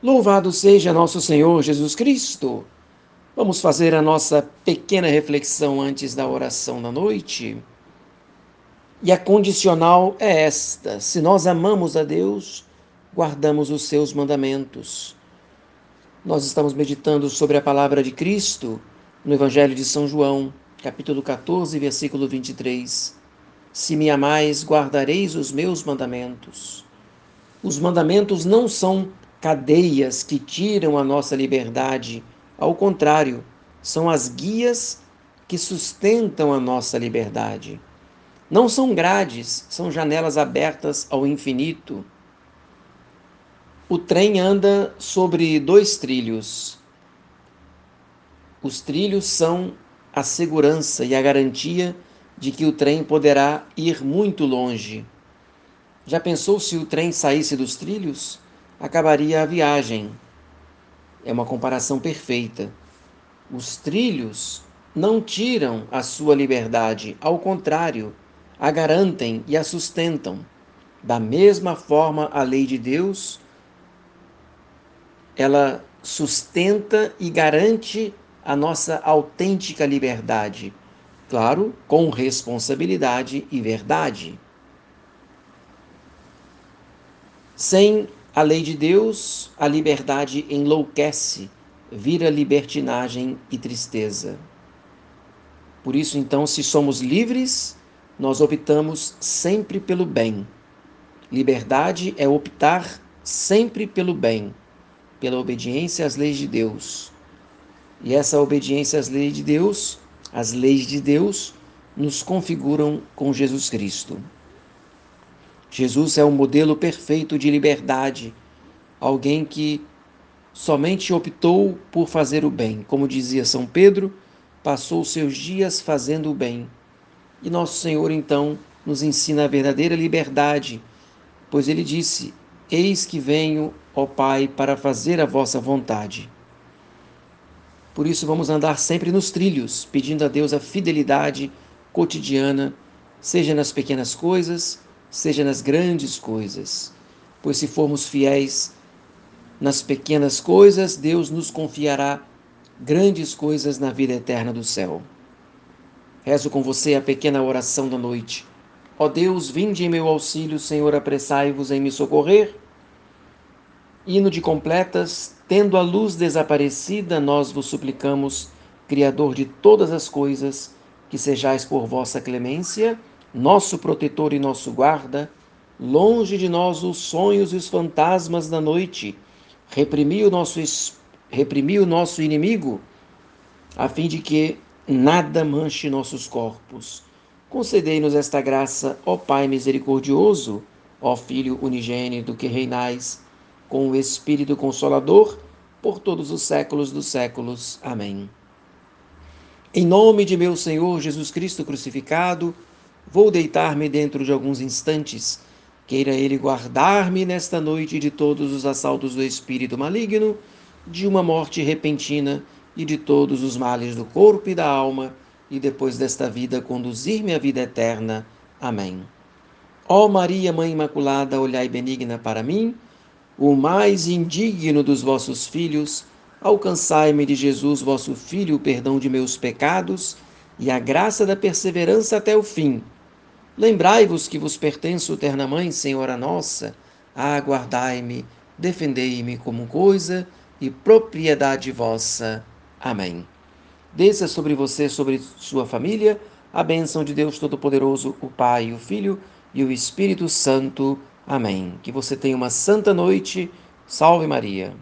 Louvado seja nosso Senhor Jesus Cristo. Vamos fazer a nossa pequena reflexão antes da oração da noite. E a condicional é esta: se nós amamos a Deus, guardamos os seus mandamentos. Nós estamos meditando sobre a palavra de Cristo no Evangelho de São João, capítulo 14, versículo 23. Se me amais, guardareis os meus mandamentos. Os mandamentos não são cadeias que tiram a nossa liberdade. Ao contrário, são as guias que sustentam a nossa liberdade. Não são grades, são janelas abertas ao infinito. O trem anda sobre dois trilhos. Os trilhos são a segurança e a garantia de que o trem poderá ir muito longe. Já pensou se o trem saísse dos trilhos? Acabaria a viagem. É uma comparação perfeita. Os trilhos não tiram a sua liberdade, ao contrário, a garantem e a sustentam. Da mesma forma, a lei de Deus, ela sustenta e garante a nossa autêntica liberdade, claro, com responsabilidade e verdade. Sem a lei de Deus, a liberdade enlouquece, vira libertinagem e tristeza. Por isso, então, se somos livres, nós optamos sempre pelo bem. Liberdade é optar sempre pelo bem, pela obediência às leis de Deus. E essa obediência às leis de Deus, as leis de Deus, nos configuram com Jesus Cristo. Jesus é o modelo perfeito de liberdade, alguém que somente optou por fazer o bem. Como dizia São Pedro, passou seus dias fazendo o bem. E nosso Senhor, então, nos ensina a verdadeira liberdade, pois ele disse: Eis que venho, ó Pai, para fazer a vossa vontade. Por isso, vamos andar sempre nos trilhos, pedindo a Deus a fidelidade cotidiana, seja nas pequenas coisas, seja nas grandes coisas. Pois se formos fiéis nas pequenas coisas, Deus nos confiará grandes coisas na vida eterna do céu. Rezo com você a pequena oração da noite. Ó Deus, vinde em meu auxílio, Senhor, apressai-vos em me socorrer. Hino de completas, tendo a luz desaparecida, nós vos suplicamos, Criador de todas as coisas, que sejais por vossa clemência nosso protetor e nosso guarda, longe de nós os sonhos e os fantasmas da noite, reprimi o nosso, reprimi o nosso inimigo, a fim de que nada manche nossos corpos. Concedei-nos esta graça, ó Pai misericordioso, ó Filho unigênito que reinais com o Espírito Consolador por todos os séculos dos séculos. Amém. Em nome de meu Senhor Jesus Cristo crucificado, Vou deitar-me dentro de alguns instantes. Queira Ele guardar-me nesta noite de todos os assaltos do espírito maligno, de uma morte repentina e de todos os males do corpo e da alma, e depois desta vida conduzir-me à vida eterna. Amém. Ó Maria, Mãe Imaculada, olhai benigna para mim, o mais indigno dos vossos filhos, alcançai-me de Jesus, vosso Filho, o perdão de meus pecados e a graça da perseverança até o fim Lembrai-vos que vos pertenço, terna Mãe, Senhora nossa, aguardai-me, defendei-me como coisa e propriedade vossa. Amém. Desça sobre você, sobre sua família, a bênção de Deus Todo-Poderoso, o Pai, o Filho e o Espírito Santo. Amém. Que você tenha uma santa noite. Salve Maria.